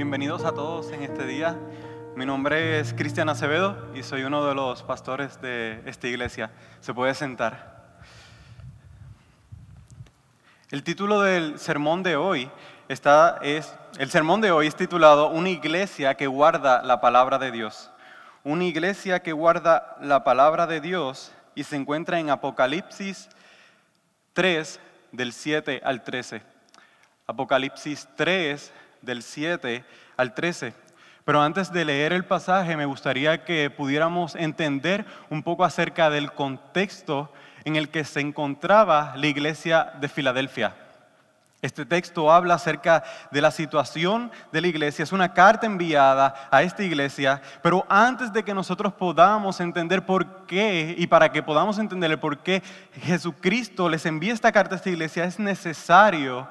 bienvenidos a todos en este día. Mi nombre es Cristian Acevedo y soy uno de los pastores de esta iglesia. Se puede sentar. El título del sermón de hoy está, es, el sermón de hoy es titulado Una iglesia que guarda la palabra de Dios. Una iglesia que guarda la palabra de Dios y se encuentra en Apocalipsis 3 del 7 al 13. Apocalipsis 3 del 7 al 13. Pero antes de leer el pasaje, me gustaría que pudiéramos entender un poco acerca del contexto en el que se encontraba la iglesia de Filadelfia. Este texto habla acerca de la situación de la iglesia, es una carta enviada a esta iglesia, pero antes de que nosotros podamos entender por qué y para que podamos entender el por qué Jesucristo les envía esta carta a esta iglesia, es necesario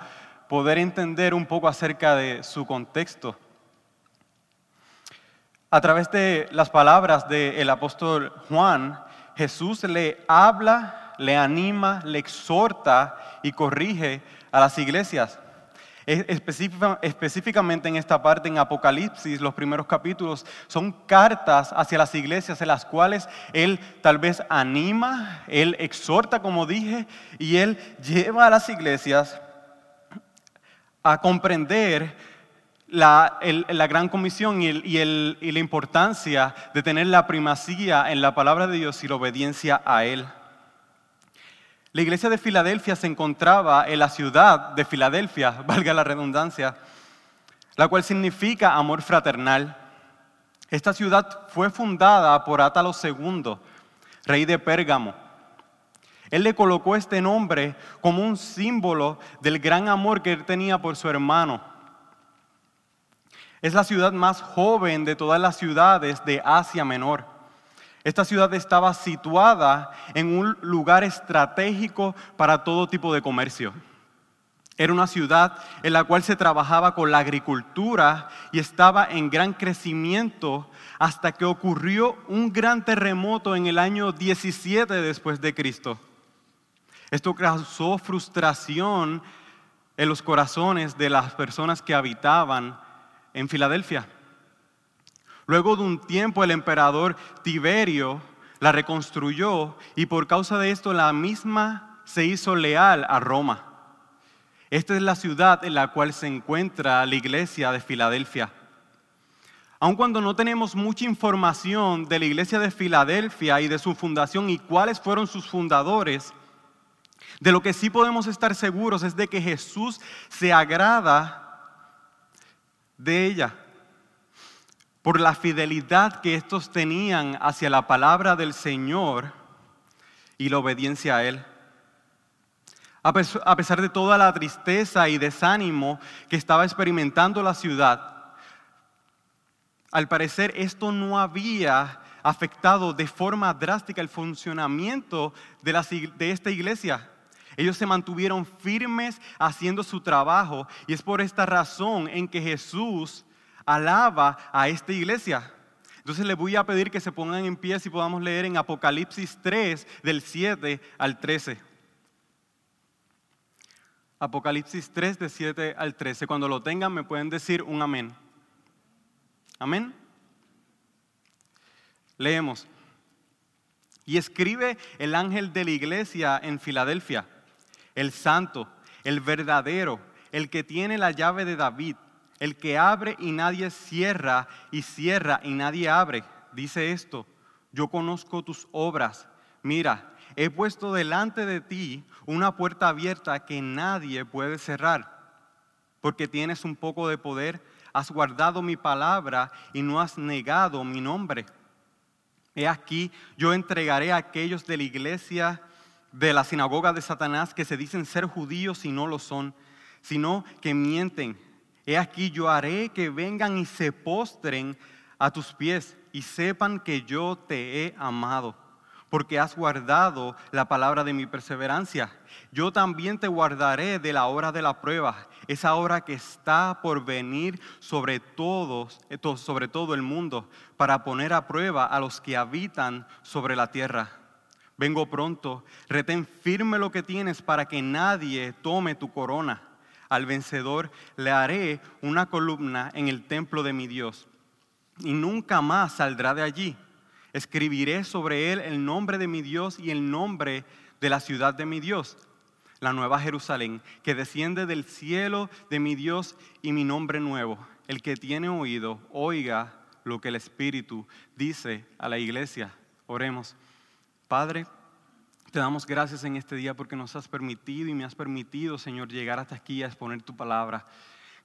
poder entender un poco acerca de su contexto. A través de las palabras del apóstol Juan, Jesús le habla, le anima, le exhorta y corrige a las iglesias. Específicamente en esta parte, en Apocalipsis, los primeros capítulos, son cartas hacia las iglesias en las cuales Él tal vez anima, Él exhorta, como dije, y Él lleva a las iglesias a comprender la, gran comisión y, la importancia de tener la primacía en la palabra de Dios y la obediencia a Él. La iglesia de Filadelfia se encontraba en la ciudad de Filadelfia, valga la redundancia, la cual significa amor fraternal. Esta ciudad fue fundada por Átalo II, rey de Pérgamo. Él le colocó este nombre como un símbolo del gran amor que él tenía por su hermano. Es la ciudad más joven de todas las ciudades de Asia Menor. Esta ciudad estaba situada en un lugar estratégico para todo tipo de comercio. Era una ciudad en la cual se trabajaba con la agricultura y estaba en gran crecimiento hasta que ocurrió un gran terremoto en el año 17 después de Cristo. Esto causó frustración en los corazones de las personas que habitaban en Filadelfia. Luego de un tiempo el emperador Tiberio la reconstruyó y por causa de esto la misma se hizo leal a Roma. Esta es la ciudad en la cual se encuentra la iglesia de Filadelfia. Aun cuando no tenemos mucha información de la iglesia de Filadelfia y de su fundación y cuáles fueron sus fundadores, de lo que sí podemos estar seguros es de que Jesús se agrada de ella por la fidelidad que estos tenían hacia la palabra del Señor y la obediencia a Él. A pesar de toda la tristeza y desánimo que estaba experimentando la ciudad, al parecer esto no había afectado de forma drástica el funcionamiento de, esta iglesia. Ellos se mantuvieron firmes haciendo su trabajo y es por esta razón en que Jesús alaba a esta iglesia. Entonces les voy a pedir que se pongan en pie si podamos leer en Apocalipsis 3 del 7 al 13. Apocalipsis 3 del 7 al 13. Cuando lo tengan me pueden decir un amén. Amén. Leemos. Y escribe el ángel de la iglesia en Filadelfia el santo, el verdadero, el que tiene la llave de David, el que abre y nadie cierra y cierra y nadie abre. Dice esto, yo conozco tus obras. Mira, he puesto delante de ti una puerta abierta que nadie puede cerrar, porque tienes un poco de poder, has guardado mi palabra y no has negado mi nombre. He aquí, yo entregaré a aquellos de la iglesia de la sinagoga de Satanás que se dicen ser judíos y no lo son, sino que mienten. He aquí yo haré que vengan y se postren a tus pies y sepan que yo te he amado, porque has guardado la palabra de mi perseverancia. Yo también te guardaré de la hora de la prueba, esa hora que está por venir sobre todos, sobre todo el mundo, para poner a prueba a los que habitan sobre la tierra vengo pronto, retén firme lo que tienes para que nadie tome tu corona. Al vencedor le haré una columna en el templo de mi Dios y nunca más saldrá de allí. Escribiré sobre él el nombre de mi Dios y el nombre de la ciudad de mi Dios, la nueva Jerusalén, que desciende del cielo de mi Dios y mi nombre nuevo. El que tiene oído, oiga lo que el Espíritu dice a la iglesia. Oremos. Padre, te damos gracias en este día porque nos has permitido y me has permitido, Señor, llegar hasta aquí a exponer tu palabra.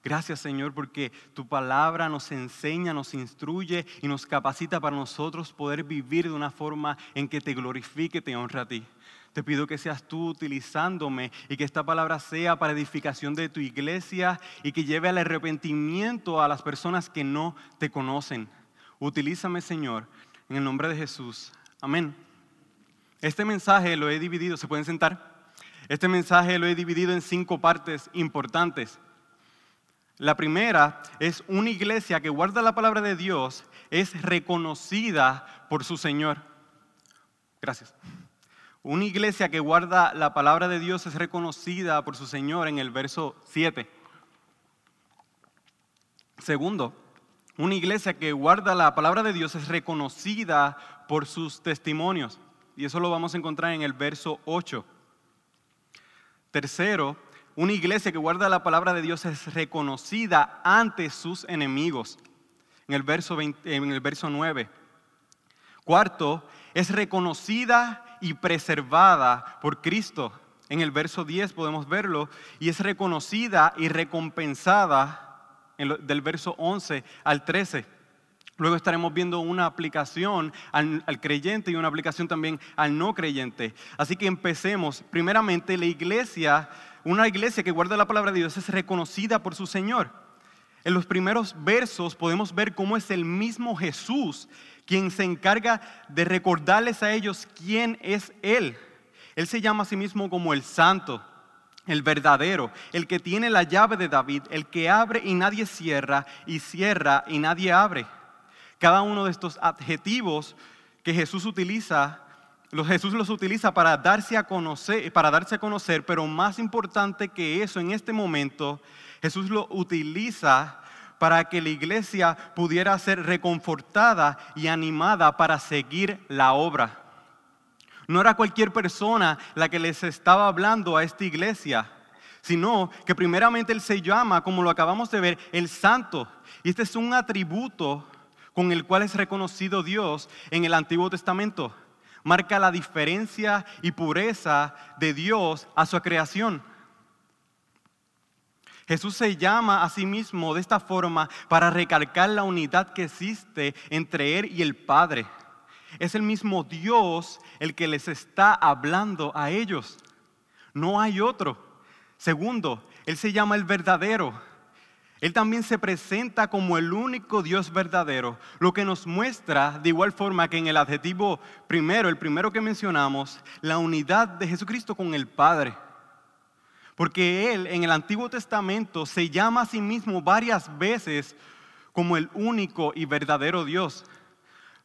Gracias Señor porque tu palabra nos enseña, nos instruye y nos capacita para nosotros poder vivir de una forma en que te glorifique, te honre a ti. Te pido que seas tú utilizándome y que esta palabra sea para edificación de tu iglesia y que lleve al arrepentimiento a las personas que no te conocen. Utilízame Señor, en el nombre de Jesús. Amén. Este mensaje lo he dividido, ¿se pueden sentar? Este mensaje lo he dividido en cinco partes importantes. La primera es una iglesia que guarda la palabra de Dios, es reconocida por su Señor. Gracias. Una iglesia que guarda la palabra de Dios es reconocida por su Señor en el verso 7. Segundo, una iglesia que guarda la palabra de Dios es reconocida por sus testimonios. Y eso lo vamos a encontrar en el verso 8. Tercero, una iglesia que guarda la palabra de Dios es reconocida ante sus enemigos. En el verso, en el verso 9. Cuarto, es reconocida y preservada por Cristo. En el verso 10 podemos verlo. Y es reconocida y recompensada del verso 11 al 13. Luego estaremos viendo una aplicación al, creyente y una aplicación también al no creyente. Así que empecemos. Primeramente, la iglesia una iglesia que guarda la palabra de Dios es reconocida por su Señor. En los primeros versos podemos ver cómo es el mismo Jesús quien se encarga de recordarles a ellos quién es Él. Él se llama a sí mismo como el santo, el verdadero, el que tiene la llave de David, el que abre y nadie cierra, y cierra y nadie abre. Cada uno de estos adjetivos que Jesús utiliza Jesús los utiliza para darse a conocer, para darse a conocer, pero más importante que eso en este momento, Jesús lo utiliza para que la iglesia pudiera ser reconfortada y animada para seguir la obra. No era cualquier persona la que les estaba hablando a esta iglesia, sino que primeramente Él se llama, como lo acabamos de ver, el santo. Y este es un atributo con el cual es reconocido Dios en el Antiguo Testamento marca la diferencia y pureza de Dios a su creación. Jesús se llama a sí mismo de esta forma para recalcar la unidad que existe entre Él y el Padre. Es el mismo Dios el que les está hablando a ellos. No hay otro. Segundo, Él se llama el verdadero. Él también se presenta como el único Dios verdadero, lo que nos muestra de igual forma que en el adjetivo primero, el primero que mencionamos, la unidad de Jesucristo con el Padre. Porque Él en el Antiguo Testamento se llama a sí mismo varias veces como el único y verdadero Dios.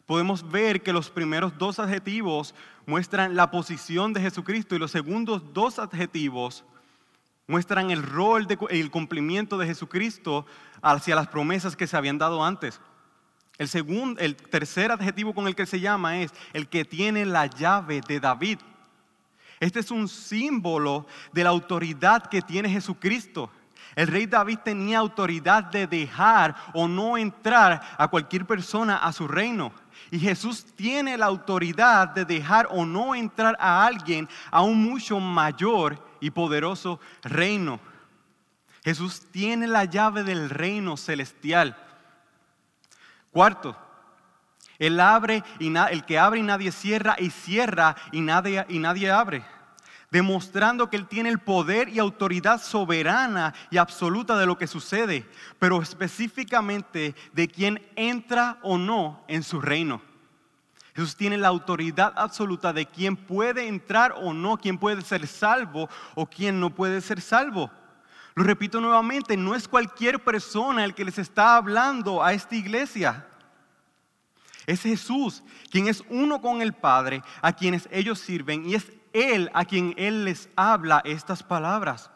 Podemos ver que los primeros dos adjetivos muestran la posición de Jesucristo y los segundos dos adjetivos el rol y el cumplimiento de Jesucristo hacia las promesas que se habían dado antes. El, segundo, el tercer adjetivo con el que se llama es el que tiene la llave de David. Este es un símbolo de la autoridad que tiene Jesucristo. El rey David tenía autoridad de dejar o no entrar a cualquier persona a su reino. Y Jesús tiene la autoridad de dejar o no entrar a alguien a un mucho mayor y poderoso reino. Jesús tiene la llave del reino celestial. Cuarto, el, abre y el que abre y nadie cierra y cierra y nadie, y nadie abre. Demostrando que Él tiene el poder y autoridad soberana y absoluta de lo que sucede, pero específicamente de quien entra o no en su reino. Jesús tiene la autoridad absoluta de quién puede entrar o no, quién puede ser salvo o quién no puede ser salvo. Lo repito nuevamente, no es cualquier persona el que les está hablando a esta iglesia. Es Jesús, quien es uno con el Padre, a quienes ellos sirven, y es Él a quien Él les habla estas palabras.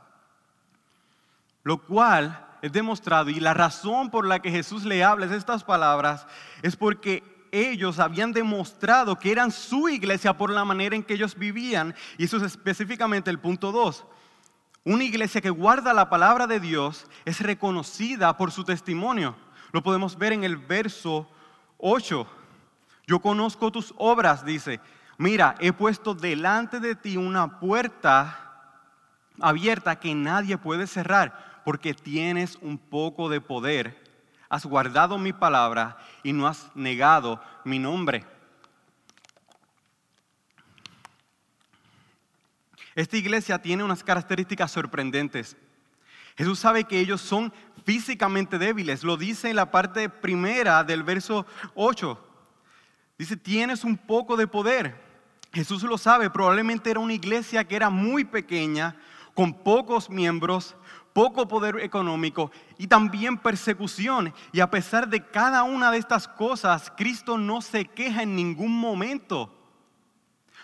Lo cual es demostrado y la razón por la que Jesús le habla estas palabras es porque ellos habían demostrado que eran su iglesia por la manera en que ellos vivían. Y eso es específicamente el punto 2. Una iglesia que guarda la palabra de Dios es reconocida por su testimonio. Lo podemos ver en el verso 8. Yo conozco tus obras, dice. Mira, he puesto delante de ti una puerta abierta que nadie puede cerrar, porque tienes un poco de poder. Has guardado mi palabra y no has negado mi nombre. Esta iglesia tiene unas características sorprendentes. Jesús sabe que ellos son físicamente débiles. Lo dice en la parte primera del verso 8. Dice, tienes un poco de poder. Jesús lo sabe, probablemente era una iglesia que era muy pequeña, con pocos miembros, poco poder económico y también persecución. Y a pesar de cada una de estas cosas, Cristo no se queja en ningún momento.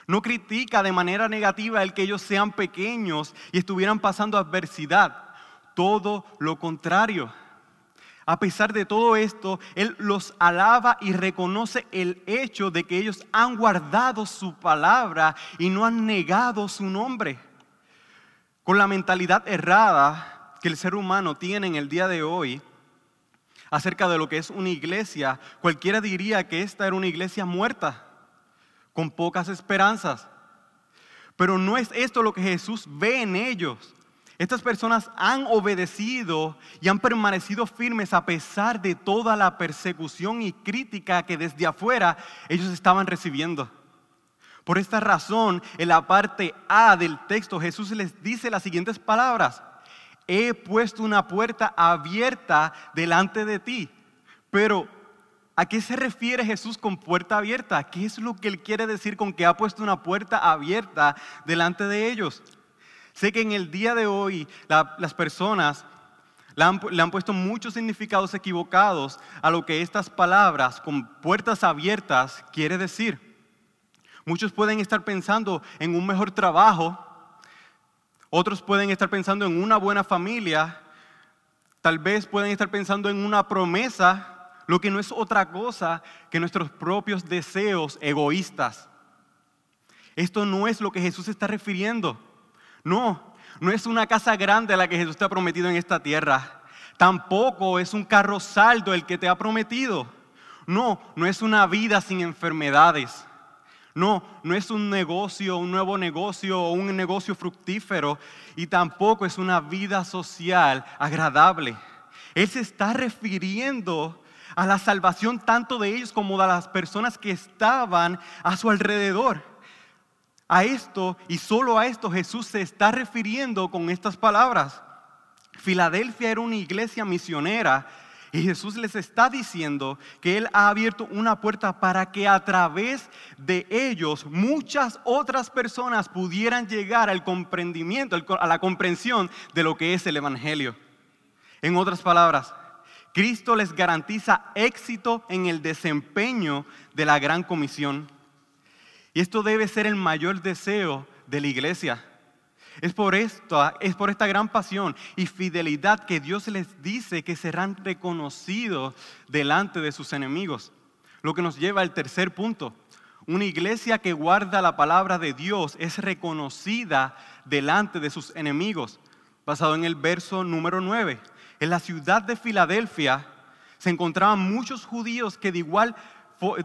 No critica de manera negativa el que ellos sean pequeños y estuvieran pasando adversidad. Todo lo contrario. A pesar de todo esto, Él los alaba y reconoce el hecho de que ellos han guardado su palabra y no han negado su nombre. Con la mentalidad errada que el ser humano tiene en el día de hoy acerca de lo que es una iglesia, cualquiera diría que esta era una iglesia muerta con pocas esperanzas. Pero no es esto lo que Jesús ve en ellos. Estas personas han obedecido y han permanecido firmes a pesar de toda la persecución y crítica que desde afuera ellos estaban recibiendo. Por esta razón, en la parte A del texto, Jesús les dice las siguientes palabras. He puesto una puerta abierta delante de ti, pero ¿A qué se refiere Jesús con puerta abierta? ¿Qué es lo que él quiere decir con que ha puesto una puerta abierta delante de ellos? Sé que en el día de hoy las personas le han, le han, puesto muchos significados equivocados a lo que estas palabras con puertas abiertas quiere decir. Muchos pueden estar pensando en un mejor trabajo, otros pueden estar pensando en una buena familia, tal vez pueden estar pensando en una promesa lo que no es otra cosa que nuestros propios deseos egoístas. Esto no es lo que Jesús está refiriendo. No, no es una casa grande a la que Jesús te ha prometido en esta tierra. Tampoco es un carro saldo el que te ha prometido. No, no es una vida sin enfermedades. No, no es un negocio, un nuevo negocio o un negocio fructífero. Y tampoco es una vida social agradable. Él se está refiriendo a la salvación tanto de ellos como de las personas que estaban a su alrededor. A esto y solo a esto Jesús se está refiriendo con estas palabras. Filadelfia era una iglesia misionera y Jesús les está diciendo que Él ha abierto una puerta para que a través de ellos muchas otras personas pudieran llegar al comprendimiento, a la comprensión de lo que es el Evangelio. En otras palabras, Cristo les garantiza éxito en el desempeño de la gran comisión. Y esto debe ser el mayor deseo de la iglesia. Es por esto, es por esta gran pasión y fidelidad que Dios les dice que serán reconocidos delante de sus enemigos. Lo que nos lleva al tercer punto. Una iglesia que guarda la palabra de Dios es reconocida delante de sus enemigos, basado en el verso número 9. En la ciudad de Filadelfia se encontraban muchos judíos que de igual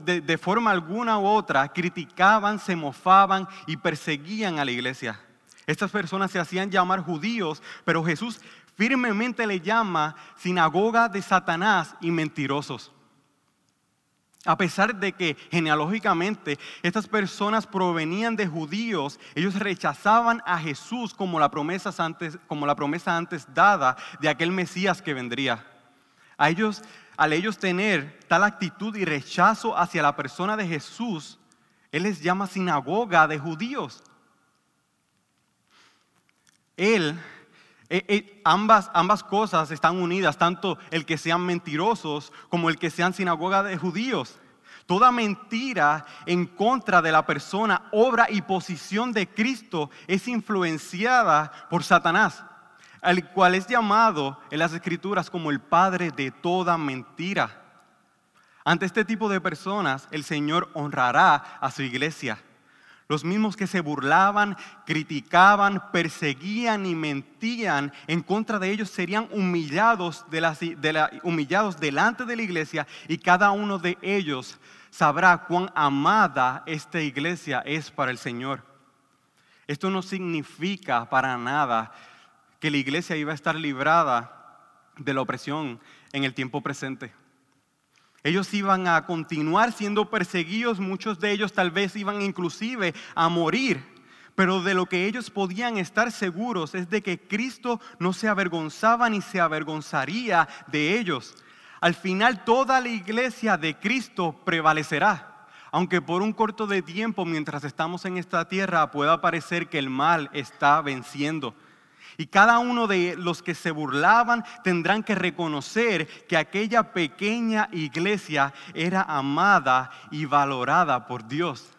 de, forma alguna u otra criticaban, se mofaban y perseguían a la iglesia. Estas personas se hacían llamar judíos, pero Jesús firmemente le llama sinagoga de Satanás y mentirosos. A pesar de que genealógicamente estas personas provenían de judíos, ellos rechazaban a Jesús como la promesa antes, como la promesa antes dada de aquel Mesías que vendría. A ellos, al ellos tener tal actitud y rechazo hacia la persona de Jesús, Él les llama sinagoga de judíos. Él eh, eh, ambas, ambas cosas están unidas, tanto el que sean mentirosos como el que sean sinagoga de judíos. Toda mentira en contra de la persona, obra y posición de Cristo es influenciada por Satanás. al cual es llamado en las escrituras como el padre de toda mentira. Ante este tipo de personas, el Señor honrará a su iglesia. Los mismos que se burlaban, criticaban, perseguían y mentían en contra de ellos serían humillados, humillados delante de la iglesia y cada uno de ellos sabrá cuán amada esta iglesia es para el Señor. Esto no significa para nada que la iglesia iba a estar librada de la opresión en el tiempo presente. Ellos iban a continuar siendo perseguidos, muchos de ellos tal vez iban inclusive a morir, pero de lo que ellos podían estar seguros es de que Cristo no se avergonzaba ni se avergonzaría de ellos. Al final toda la iglesia de Cristo prevalecerá. Aunque por un corto de tiempo mientras estamos en esta tierra pueda parecer que el mal está venciendo. Y cada uno de los que se burlaban tendrán que reconocer que aquella pequeña iglesia era amada y valorada por Dios.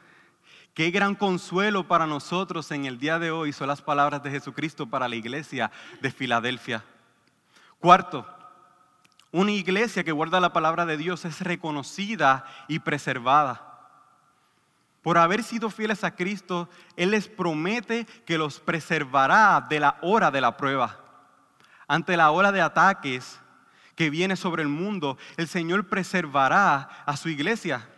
Qué gran consuelo para nosotros en el día de hoy son las palabras de Jesucristo para la iglesia de Filadelfia. Cuarto, una iglesia que guarda la palabra de Dios es reconocida y preservada. Por haber sido fieles a Cristo, Él les promete que los preservará de la hora de la prueba. Ante la hora de ataques que viene sobre el mundo, el Señor preservará a su iglesia.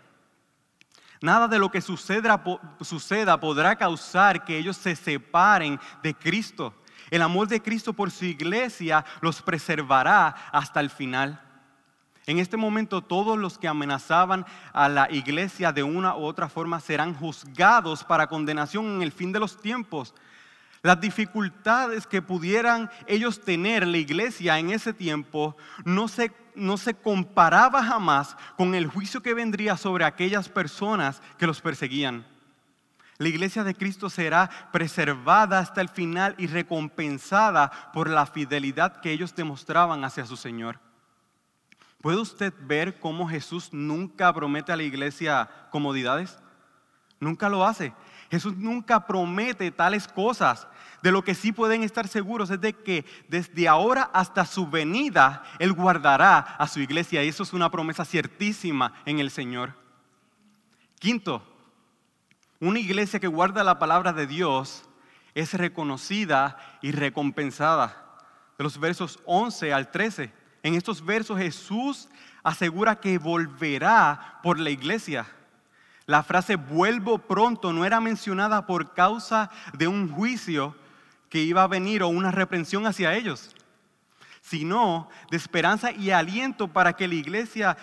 Nada de lo que suceda, podrá causar que ellos se separen de Cristo. El amor de Cristo por su iglesia los preservará hasta el final. En este momento todos los que amenazaban a la iglesia de una u otra forma serán juzgados para condenación en el fin de los tiempos. Las dificultades que pudieran ellos tener la iglesia en ese tiempo no se, no se comparaba jamás con el juicio que vendría sobre aquellas personas que los perseguían. La iglesia de Cristo será preservada hasta el final y recompensada por la fidelidad que ellos demostraban hacia su Señor. ¿Puede usted ver cómo Jesús nunca promete a la iglesia comodidades? Nunca lo hace. Jesús nunca promete tales cosas. De lo que sí pueden estar seguros es de que desde ahora hasta su venida Él guardará a su iglesia. Y eso es una promesa ciertísima en el Señor. Quinto, una iglesia que guarda la palabra de Dios es reconocida y recompensada. De los versos 11 al 13. En estos versos Jesús asegura que volverá por la iglesia. La frase vuelvo pronto no era mencionada por causa de un juicio que iba a venir o una reprensión hacia ellos, sino de esperanza y aliento para que la iglesia,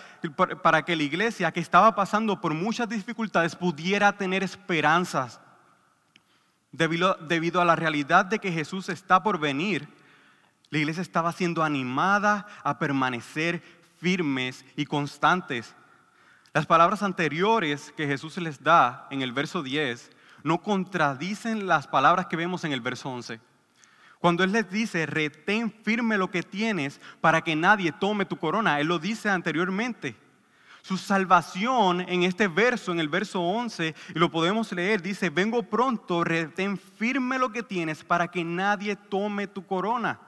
para que la iglesia que estaba pasando por muchas dificultades pudiera tener esperanzas. Debido, debido a la realidad de que Jesús está por venir, la iglesia estaba siendo animada a permanecer firmes y constantes. Las palabras anteriores que Jesús les da en el verso 10 no contradicen las palabras que vemos en el verso 11. Cuando Él les dice, retén firme lo que tienes para que nadie tome tu corona, Él lo dice anteriormente. Su salvación en este verso, en el verso 11, y lo podemos leer, dice, vengo pronto, retén firme lo que tienes para que nadie tome tu corona.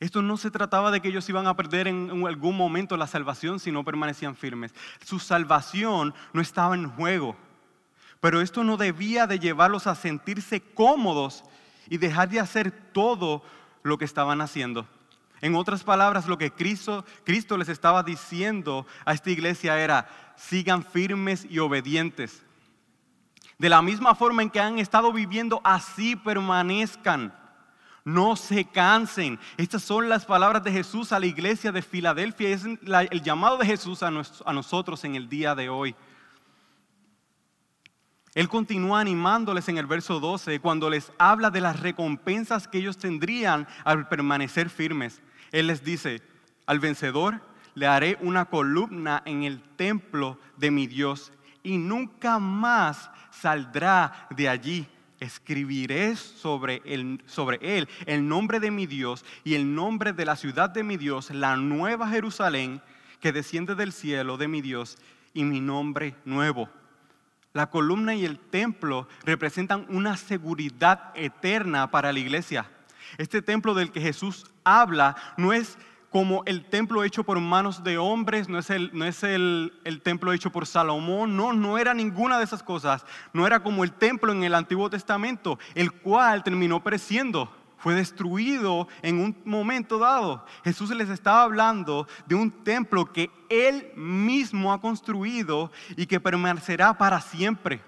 Esto no se trataba de que ellos iban a perder en algún momento la salvación si no permanecían firmes. Su salvación no estaba en juego. Pero esto no debía de llevarlos a sentirse cómodos y dejar de hacer todo lo que estaban haciendo. En otras palabras, lo que Cristo, Cristo les estaba diciendo a esta iglesia era, sigan firmes y obedientes. De la misma forma en que han estado viviendo, así permanezcan. No se cansen. Estas son las palabras de Jesús a la iglesia de Filadelfia. Es el llamado de Jesús a, nosotros en el día de hoy. Él continúa animándoles en el verso 12 cuando les habla de las recompensas que ellos tendrían al permanecer firmes. Él les dice, al vencedor le haré una columna en el templo de mi Dios y nunca más saldrá de allí escribiré sobre, él el nombre de mi Dios y el nombre de la ciudad de mi Dios, la nueva Jerusalén que desciende del cielo de mi Dios y mi nombre nuevo. La columna y el templo representan una seguridad eterna para la iglesia. Este templo del que Jesús habla no es como el templo hecho por manos de hombres, no es, el, no es el, el, templo hecho por Salomón, no, no era ninguna de esas cosas. No era como el templo en el Antiguo Testamento, el cual terminó pereciendo, fue destruido en un momento dado. Jesús les estaba hablando de un templo que Él mismo ha construido y que permanecerá para siempre.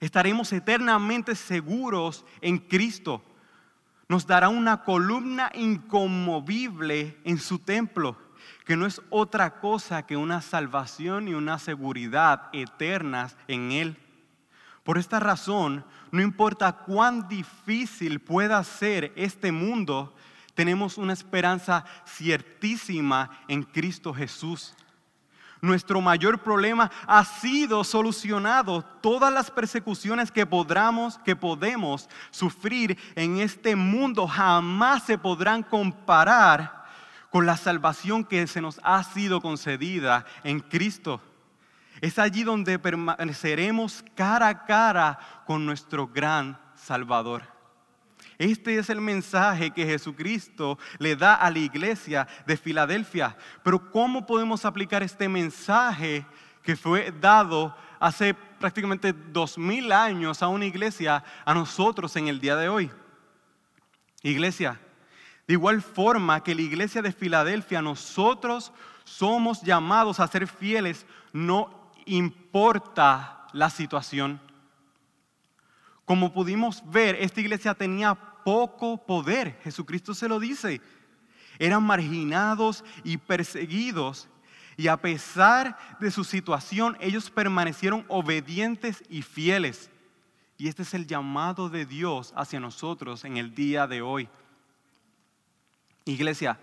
Estaremos eternamente seguros en Cristo nos dará una columna inconmovible en su templo, que no es otra cosa que una salvación y una seguridad eternas en Él. Por esta razón, no importa cuán difícil pueda ser este mundo, tenemos una esperanza ciertísima en Cristo Jesús. Nuestro mayor problema ha sido solucionado. Todas las persecuciones que podamos, que podemos sufrir en este mundo jamás se podrán comparar con la salvación que se nos ha sido concedida en Cristo. Es allí donde permaneceremos cara a cara con nuestro gran Salvador. Este es el mensaje que Jesucristo le da a la iglesia de Filadelfia. Pero ¿cómo podemos aplicar este mensaje que fue dado hace prácticamente dos mil años a una iglesia, a nosotros en el día de hoy? Iglesia, de igual forma que la iglesia de Filadelfia, nosotros somos llamados a ser fieles, no importa la situación. Como pudimos ver, esta iglesia tenía poco poder. Jesucristo se lo dice. Eran marginados y perseguidos. Y a pesar de su situación, ellos permanecieron obedientes y fieles. Y este es el llamado de Dios hacia nosotros en el día de hoy. Iglesia,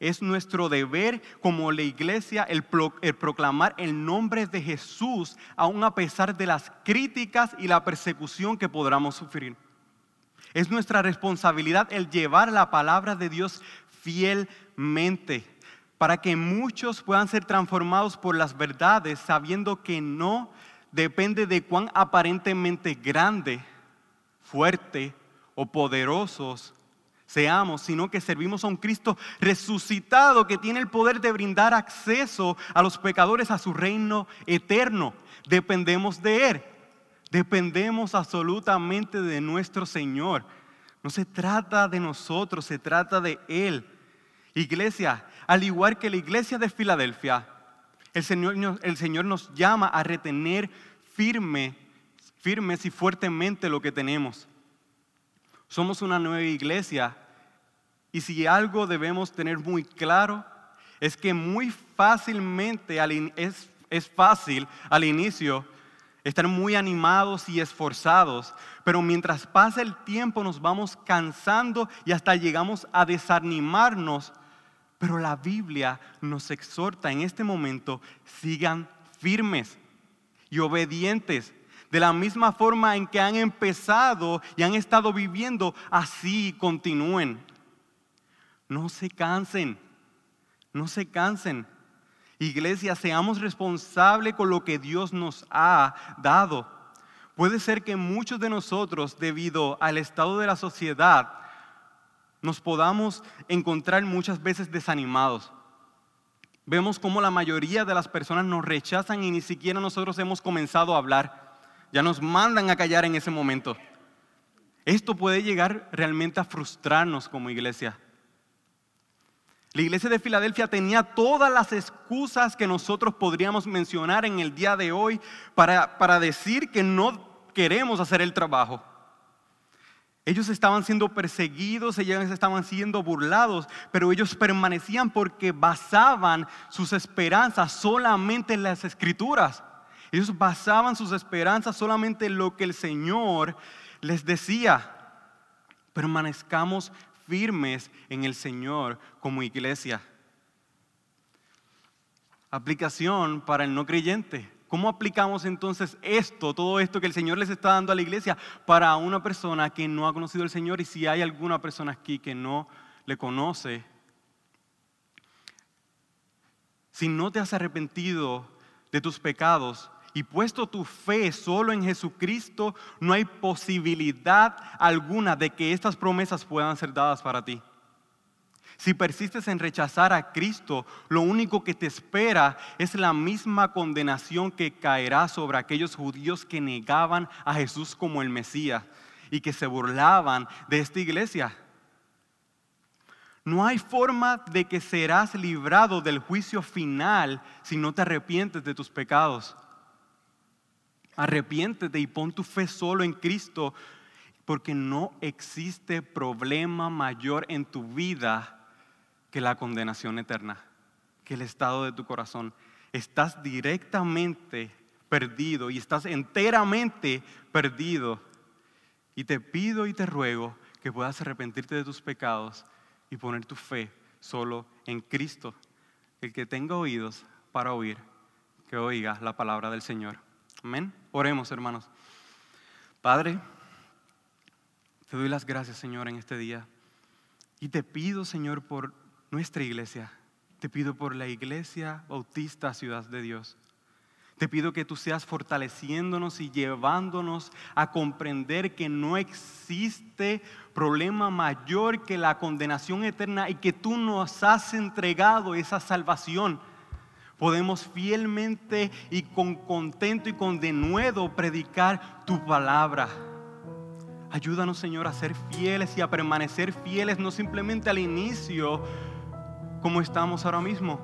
es nuestro deber como la iglesia el, el, proclamar el nombre de Jesús, aun a pesar de las críticas y la persecución que podamos sufrir. Es nuestra responsabilidad el llevar la palabra de Dios fielmente para que muchos puedan ser transformados por las verdades sabiendo que no depende de cuán aparentemente grande, fuerte o poderosos seamos, sino que servimos a un Cristo resucitado que tiene el poder de brindar acceso a los pecadores a su reino eterno. Dependemos de Él. Dependemos absolutamente de nuestro Señor. No se trata de nosotros, se trata de Él. Iglesia, al igual que la iglesia de Filadelfia, el Señor, nos llama a retener firme, firmes y fuertemente lo que tenemos. Somos una nueva iglesia y si algo debemos tener muy claro es que muy fácilmente es, es fácil al inicio estar muy animados y esforzados, pero mientras pasa el tiempo nos vamos cansando y hasta llegamos a desanimarnos. Pero la Biblia nos exhorta en este momento, sigan firmes y obedientes. De la misma forma en que han empezado y han estado viviendo, así continúen. No se cansen, no se cansen. Iglesia, seamos responsables con lo que Dios nos ha dado. Puede ser que muchos de nosotros, debido al estado de la sociedad, nos podamos encontrar muchas veces desanimados. Vemos como la mayoría de las personas nos rechazan y ni siquiera nosotros hemos comenzado a hablar. Ya nos mandan a callar en ese momento. Esto puede llegar realmente a frustrarnos como iglesia. La iglesia de Filadelfia tenía todas las excusas que nosotros podríamos mencionar en el día de hoy para, para decir que no queremos hacer el trabajo. Ellos estaban siendo perseguidos, ellos estaban siendo burlados, pero ellos permanecían porque basaban sus esperanzas solamente en las escrituras. Ellos basaban sus esperanzas solamente en lo que el Señor les decía. Permanezcamos firmes en el Señor como iglesia. Aplicación para el no creyente. ¿Cómo aplicamos entonces esto, todo esto que el Señor les está dando a la iglesia para una persona que no ha conocido al Señor y si hay alguna persona aquí que no le conoce? Si no te has arrepentido de tus pecados y puesto tu fe solo en Jesucristo, no hay posibilidad alguna de que estas promesas puedan ser dadas para ti. Si persistes en rechazar a Cristo, lo único que te espera es la misma condenación que caerá sobre aquellos judíos que negaban a Jesús como el Mesías y que se burlaban de esta iglesia. No hay forma de que serás librado del juicio final si no te arrepientes de tus pecados. Arrepiéntete y pon tu fe solo en Cristo, porque no existe problema mayor en tu vida que la condenación eterna, que el estado de tu corazón. Estás directamente perdido y estás enteramente perdido. Y te pido y te ruego que puedas arrepentirte de tus pecados y poner tu fe solo en Cristo. El que tenga oídos para oír, que oiga la palabra del Señor. Amén. Oremos, hermanos. Padre, te doy las gracias, Señor, en este día. Y te pido, Señor, por nuestra iglesia. Te pido por la iglesia bautista Ciudad de Dios. Te pido que tú seas fortaleciéndonos y llevándonos a comprender que no existe problema mayor que la condenación eterna y que tú nos has entregado esa salvación podemos fielmente y con contento y con denuedo predicar tu palabra. Ayúdanos, Señor, a ser fieles y a permanecer fieles, no simplemente al inicio, como estamos ahora mismo,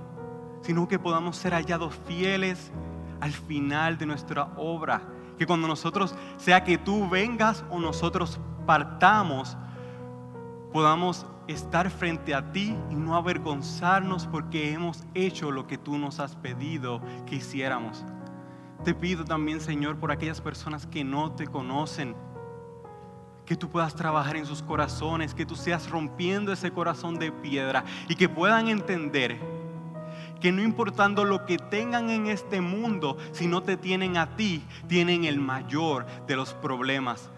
sino que podamos ser hallados fieles al final de nuestra obra. Que cuando nosotros, sea que tú vengas o nosotros partamos, podamos estar frente a ti y no avergonzarnos porque hemos hecho lo que tú nos has pedido que hiciéramos. Te pido también, Señor, por aquellas personas que no te conocen, que tú puedas trabajar en sus corazones, que tú seas rompiendo ese corazón de piedra y que puedan entender que no importando lo que tengan en este mundo, si no te tienen a ti, tienen el mayor de los problemas.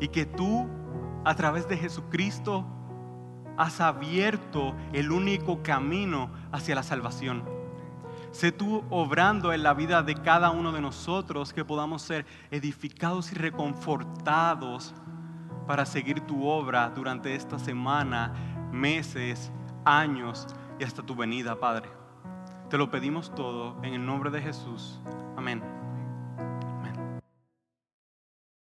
Y que tú, a través de Jesucristo, has abierto el único camino hacia la salvación. Sé tú obrando en la vida de cada uno de nosotros que podamos ser edificados y reconfortados para seguir tu obra durante esta semana, meses, años y hasta tu venida, Padre. Te lo pedimos todo en el nombre de Jesús. Amén.